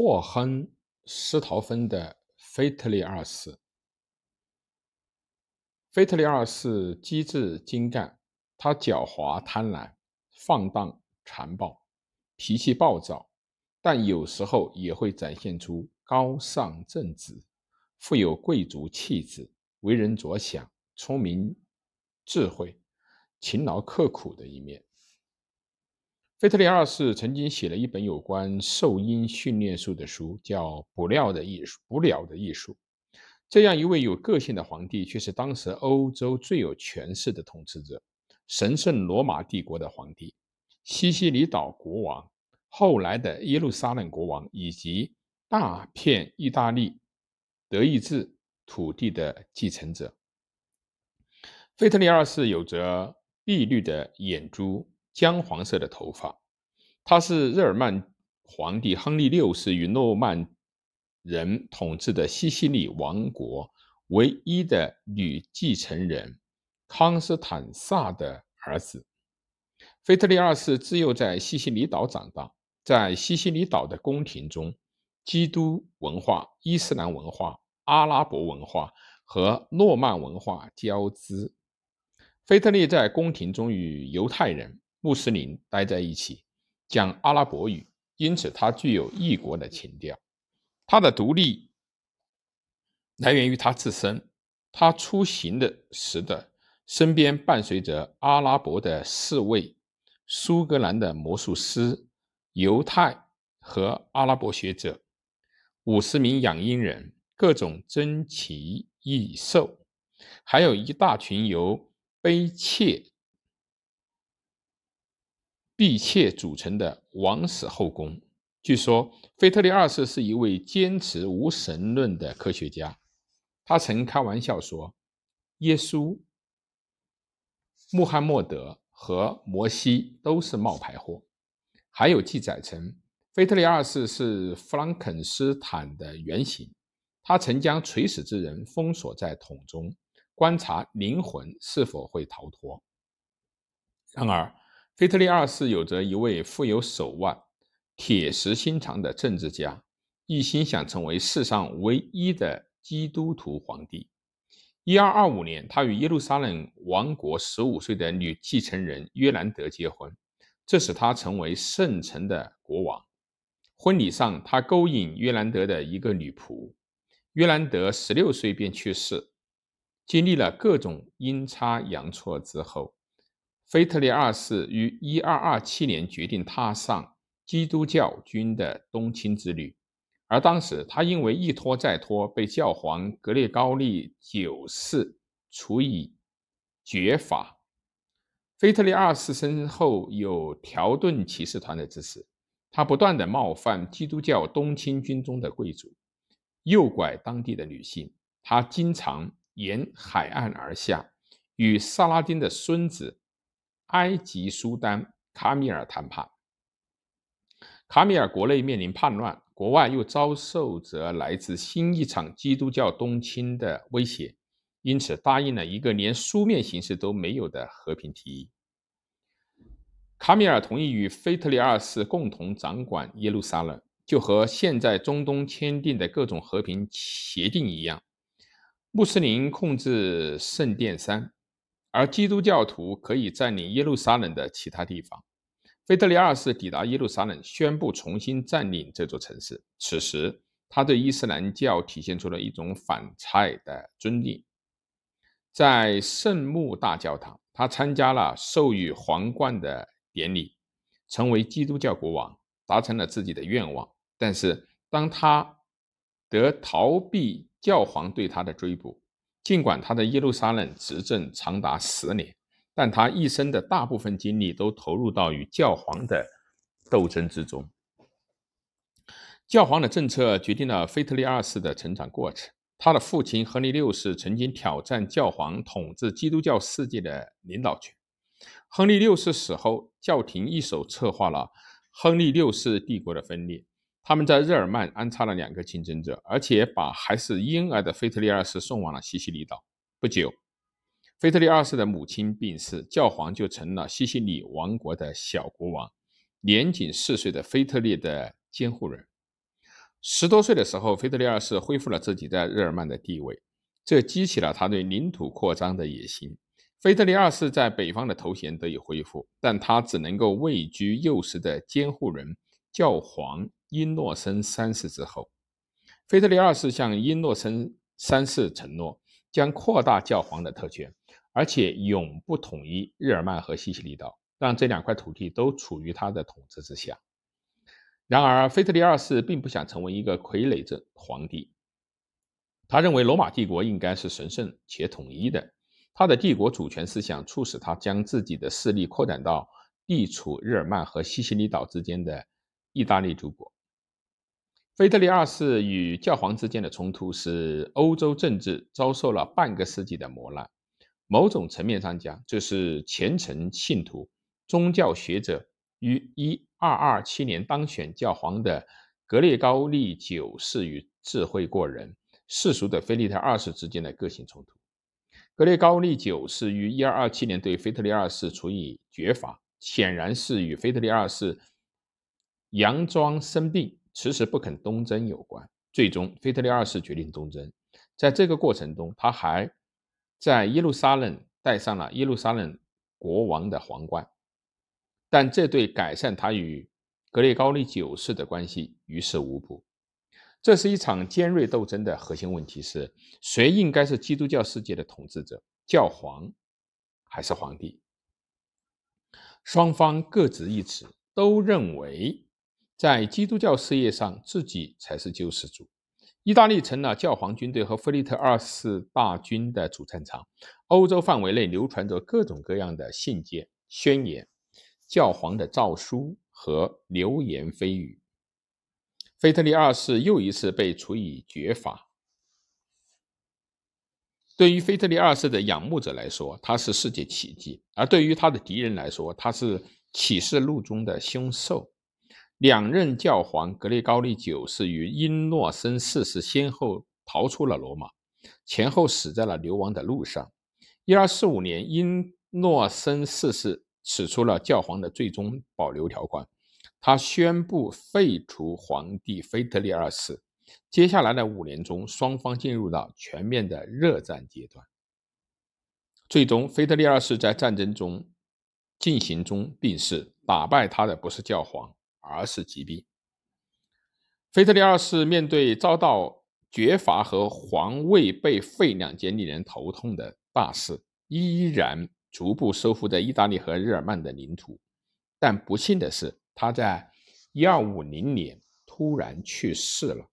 霍亨施陶芬的腓特烈二世。腓特烈二世机智精干，他狡猾贪婪、放荡残暴，脾气暴躁，但有时候也会展现出高尚正直、富有贵族气质、为人着想、聪明智慧、勤劳刻苦的一面。腓特烈二世曾经写了一本有关兽鹰训练术的书，叫《捕鸟的艺术》。捕鸟的艺术。这样一位有个性的皇帝，却是当时欧洲最有权势的统治者——神圣罗马帝国的皇帝、西西里岛国王、后来的耶路撒冷国王，以及大片意大利德意志土地的继承者。菲特里二世有着碧绿的眼珠。姜黄色的头发，他是日耳曼皇帝亨利六世与诺曼人统治的西西里王国唯一的女继承人康斯坦萨的儿子。腓特烈二世自幼在西西里岛长大，在西西里岛的宫廷中，基督文化、伊斯兰文化、阿拉伯文化和诺曼文化交织。腓特烈在宫廷中与犹太人。穆斯林待在一起，讲阿拉伯语，因此他具有异国的情调。他的独立来源于他自身。他出行的时的身边伴随着阿拉伯的侍卫、苏格兰的魔术师、犹太和阿拉伯学者、五十名养鹰人、各种珍奇异兽，还有一大群由卑怯。婢妾组成的王室后宫。据说，腓特烈二世是一位坚持无神论的科学家。他曾开玩笑说：“耶稣、穆罕默德和摩西都是冒牌货。”还有记载称，腓特烈二世是弗兰肯斯坦的原型。他曾将垂死之人封锁在桶中，观察灵魂是否会逃脱。然而，腓特烈二世有着一位富有手腕、铁石心肠的政治家，一心想成为世上唯一的基督徒皇帝。一二二五年，他与耶路撒冷王国十五岁的女继承人约兰德结婚，这使他成为圣城的国王。婚礼上，他勾引约兰德的一个女仆，约兰德十六岁便去世。经历了各种阴差阳错之后。腓特烈二世于一二二七年决定踏上基督教军的东侵之旅，而当时他因为一拖再拖，被教皇格列高利九世处以绝罚。腓特烈二世身后有条顿骑士团的支持，他不断的冒犯基督教东侵军中的贵族，诱拐当地的女性。他经常沿海岸而下，与萨拉丁的孙子。埃及苏丹卡米尔谈判。卡米尔国内面临叛乱，国外又遭受着来自新一场基督教东侵的威胁，因此答应了一个连书面形式都没有的和平提议。卡米尔同意与腓特烈二世共同掌管耶路撒冷，就和现在中东签订的各种和平协定一样。穆斯林控制圣殿山。而基督教徒可以占领耶路撒冷的其他地方。腓特烈二世抵达耶路撒冷，宣布重新占领这座城市。此时，他对伊斯兰教体现出了一种反差的尊敬。在圣墓大教堂，他参加了授予皇冠的典礼，成为基督教国王，达成了自己的愿望。但是，当他得逃避教皇对他的追捕。尽管他的耶路撒冷执政长达十年，但他一生的大部分精力都投入到与教皇的斗争之中。教皇的政策决定了腓特烈二世的成长过程。他的父亲亨利六世曾经挑战教皇统治基督教世界的领导权。亨利六世死后，教廷一手策划了亨利六世帝国的分裂。他们在日耳曼安插了两个竞争者，而且把还是婴儿的腓特烈二世送往了西西里岛。不久，腓特烈二世的母亲病逝，教皇就成了西西里王国的小国王，年仅四岁的腓特烈的监护人。十多岁的时候，腓特烈二世恢复了自己在日耳曼的地位，这激起了他对领土扩张的野心。腓特烈二世在北方的头衔得以恢复，但他只能够位居幼时的监护人教皇英诺森三世之后。腓特烈二世向英诺森三世承诺，将扩大教皇的特权，而且永不统一日耳曼和西西里岛，让这两块土地都处于他的统治之下。然而，腓特烈二世并不想成为一个傀儡者皇帝，他认为罗马帝国应该是神圣且统一的。他的帝国主权思想促使他将自己的势力扩展到地处日耳曼和西西里岛之间的意大利诸国。腓特烈二世与教皇之间的冲突使欧洲政治遭受了半个世纪的磨难。某种层面上讲，这是虔诚信徒、宗教学者于1227年当选教皇的格列高利九世与智慧过人世俗的腓力特二世之间的个性冲突。格列高利九世于一二二七年对腓特烈二世处以绝罚，显然是与腓特烈二世佯装生病、迟迟不肯东征有关。最终，腓特烈二世决定东征。在这个过程中，他还在耶路撒冷戴上了耶路撒冷国王的皇冠，但这对改善他与格列高利九世的关系于事无补。这是一场尖锐斗争的核心问题是谁应该是基督教世界的统治者，教皇还是皇帝？双方各执一词，都认为在基督教事业上自己才是救世主。意大利成了教皇军队和菲利特二世大军的主战场，欧洲范围内流传着各种各样的信件、宣言、教皇的诏书和流言蜚语。腓特烈二世又一次被处以绝罚。对于腓特烈二世的仰慕者来说，他是世界奇迹；而对于他的敌人来说，他是启示录中的凶兽。两任教皇格列高利九世与英诺森四世先后逃出了罗马，前后死在了流亡的路上。一二四五年，英诺森四世使出了教皇的最终保留条款。他宣布废除皇帝腓特烈二世。接下来的五年中，双方进入到全面的热战阶段。最终，腓特烈二世在战争中进行中病逝，打败他的不是教皇，而是疾病。腓特烈二世面对遭到绝罚和皇位被废两件令人头痛的大事，依然逐步收复在意大利和日耳曼的领土。但不幸的是，他在一二五零年突然去世了。